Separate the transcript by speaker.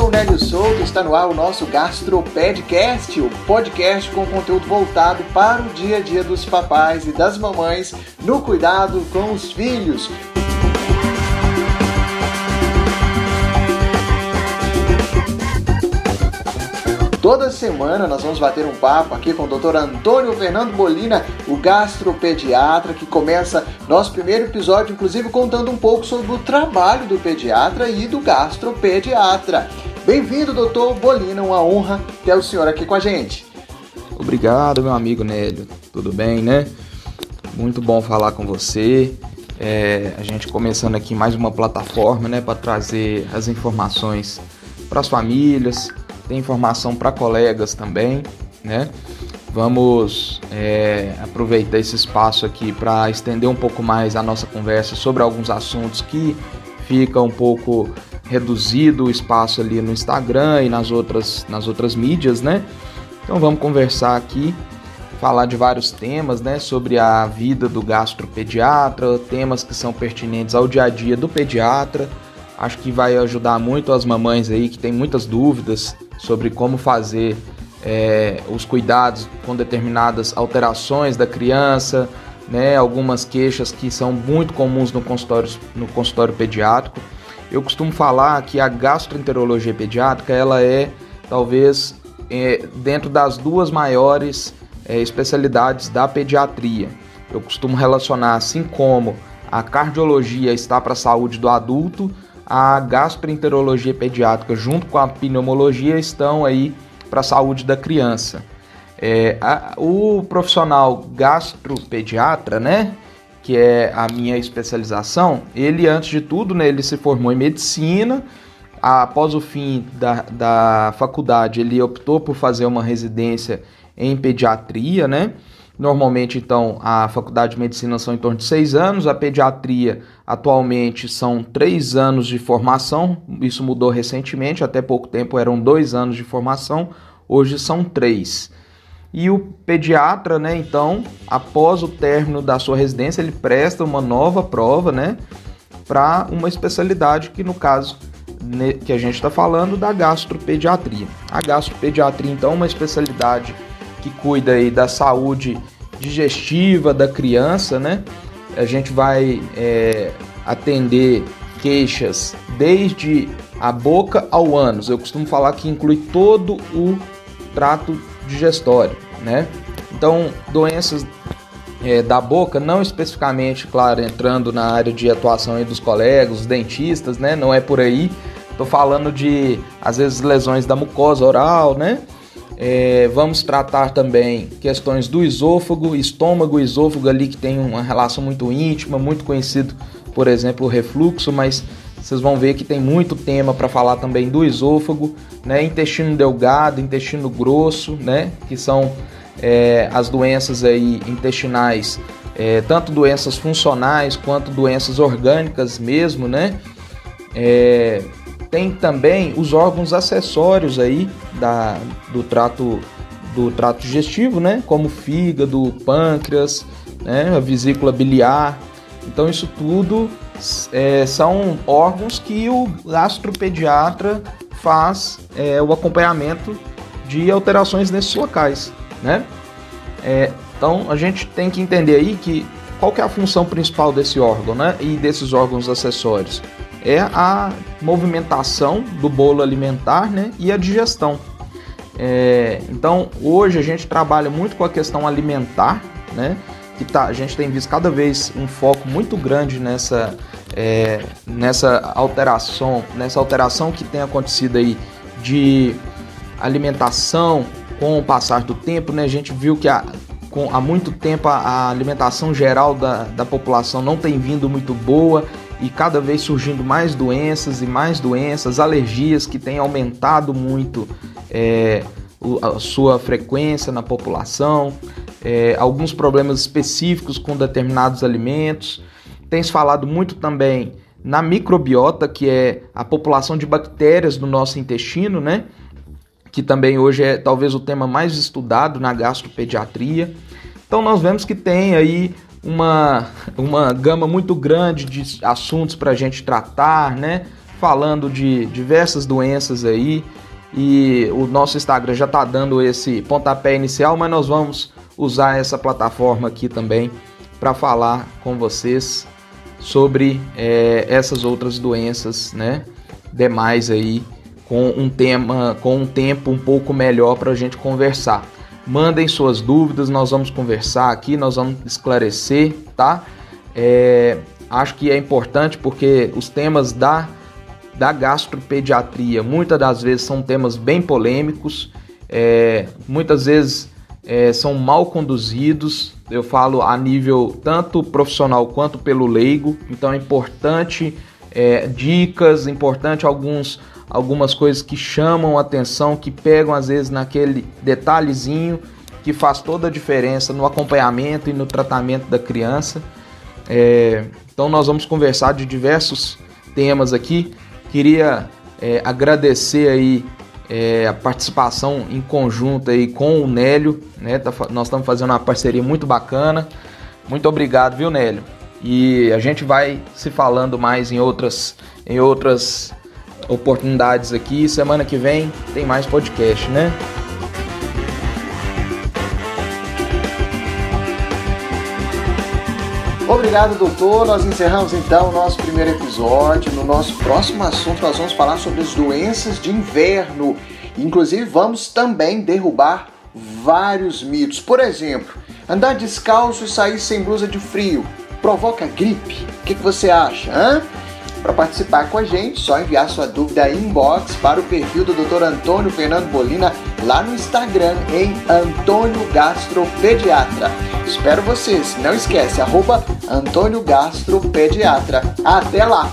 Speaker 1: sou o Nélio Souto, está no ar o nosso Gastropedcast, o podcast com conteúdo voltado para o dia a dia dos papais e das mamães no cuidado com os filhos. Toda semana nós vamos bater um papo aqui com o Dr. Antônio Fernando Bolina, o gastropediatra, que começa nosso primeiro episódio, inclusive contando um pouco sobre o trabalho do pediatra e do gastropediatra. Bem-vindo, doutor Bolina, uma honra ter o senhor aqui com a gente.
Speaker 2: Obrigado, meu amigo Nélio. Tudo bem, né? Muito bom falar com você. É, a gente começando aqui mais uma plataforma, né, para trazer as informações para as famílias, tem informação para colegas também, né? Vamos é, aproveitar esse espaço aqui para estender um pouco mais a nossa conversa sobre alguns assuntos que fica um pouco reduzido o espaço ali no Instagram e nas outras, nas outras mídias, né? Então vamos conversar aqui, falar de vários temas, né? Sobre a vida do gastropediatra, temas que são pertinentes ao dia a dia do pediatra. Acho que vai ajudar muito as mamães aí que têm muitas dúvidas sobre como fazer é, os cuidados com determinadas alterações da criança, né, algumas queixas que são muito comuns no consultório, no consultório pediátrico. Eu costumo falar que a gastroenterologia pediátrica ela é talvez é, dentro das duas maiores é, especialidades da pediatria. Eu costumo relacionar assim como a cardiologia está para a saúde do adulto, a gastroenterologia pediátrica junto com a pneumologia estão aí para a saúde da criança. É, a, o profissional gastropediatra, né, que é a minha especialização, ele antes de tudo, né, ele se formou em medicina. Após o fim da, da faculdade, ele optou por fazer uma residência em pediatria, né? Normalmente, então, a faculdade de medicina são em torno de seis anos, a pediatria atualmente são três anos de formação, isso mudou recentemente, até pouco tempo eram dois anos de formação, hoje são três. E o pediatra, né, então, após o término da sua residência, ele presta uma nova prova, né, para uma especialidade que, no caso, que a gente está falando da gastropediatria. A gastropediatria, então, é uma especialidade que cuida aí da saúde digestiva da criança, né? A gente vai é, atender queixas desde a boca ao ânus. Eu costumo falar que inclui todo o trato digestório, né? Então, doenças é, da boca, não especificamente, claro, entrando na área de atuação dos colegas, dentistas, né? Não é por aí. Tô falando de, às vezes, lesões da mucosa oral, né? É, vamos tratar também questões do esôfago, estômago esôfago ali que tem uma relação muito íntima, muito conhecido, por exemplo, o refluxo, mas vocês vão ver que tem muito tema para falar também do esôfago, né? Intestino delgado, intestino grosso, né? Que são é, as doenças aí intestinais, é, tanto doenças funcionais quanto doenças orgânicas mesmo, né? É, tem também os órgãos acessórios aí da, do trato do trato digestivo, né? Como fígado, pâncreas, né? a vesícula biliar. Então isso tudo é, são órgãos que o gastropediatra faz é, o acompanhamento de alterações nesses locais, né? É, então a gente tem que entender aí que qual que é a função principal desse órgão, né? E desses órgãos acessórios é a movimentação do bolo alimentar né, e a digestão. É, então, hoje a gente trabalha muito com a questão alimentar, né, que tá, a gente tem visto cada vez um foco muito grande nessa, é, nessa alteração, nessa alteração que tem acontecido aí de alimentação com o passar do tempo, né? A gente viu que há, com, há muito tempo a, a alimentação geral da, da população não tem vindo muito boa e cada vez surgindo mais doenças e mais doenças, alergias que têm aumentado muito é, a sua frequência na população, é, alguns problemas específicos com determinados alimentos. Tem se falado muito também na microbiota, que é a população de bactérias do nosso intestino, né? Que também hoje é talvez o tema mais estudado na gastropediatria. Então nós vemos que tem aí uma, uma gama muito grande de assuntos para a gente tratar, né? falando de diversas doenças aí. E o nosso Instagram já está dando esse pontapé inicial, mas nós vamos usar essa plataforma aqui também para falar com vocês sobre é, essas outras doenças, né? Demais aí com um tema, com um tempo um pouco melhor para a gente conversar. Mandem suas dúvidas, nós vamos conversar aqui, nós vamos esclarecer, tá? É, acho que é importante porque os temas da, da gastropediatria muitas das vezes são temas bem polêmicos, é, muitas vezes é, são mal conduzidos, eu falo a nível tanto profissional quanto pelo leigo, então é importante é, dicas, importante alguns algumas coisas que chamam atenção, que pegam às vezes naquele detalhezinho que faz toda a diferença no acompanhamento e no tratamento da criança. É, então nós vamos conversar de diversos temas aqui. Queria é, agradecer aí é, a participação em conjunto aí com o Nélio, né? Tá, nós estamos fazendo uma parceria muito bacana. Muito obrigado, viu, Nélio? E a gente vai se falando mais em outras, em outras oportunidades aqui. Semana que vem tem mais podcast, né?
Speaker 1: Obrigado, doutor. Nós encerramos então o nosso primeiro episódio. No nosso próximo assunto, nós vamos falar sobre as doenças de inverno. Inclusive, vamos também derrubar vários mitos. Por exemplo, andar descalço e sair sem blusa de frio provoca gripe? O que, que você acha? Hein? Para participar com a gente, só enviar sua dúvida inbox para o perfil do Dr. Antônio Fernando Bolina lá no Instagram em Antônio Gastropediatra. Espero vocês. Não esquece, arroba Antônio Gastropediatra. Até lá!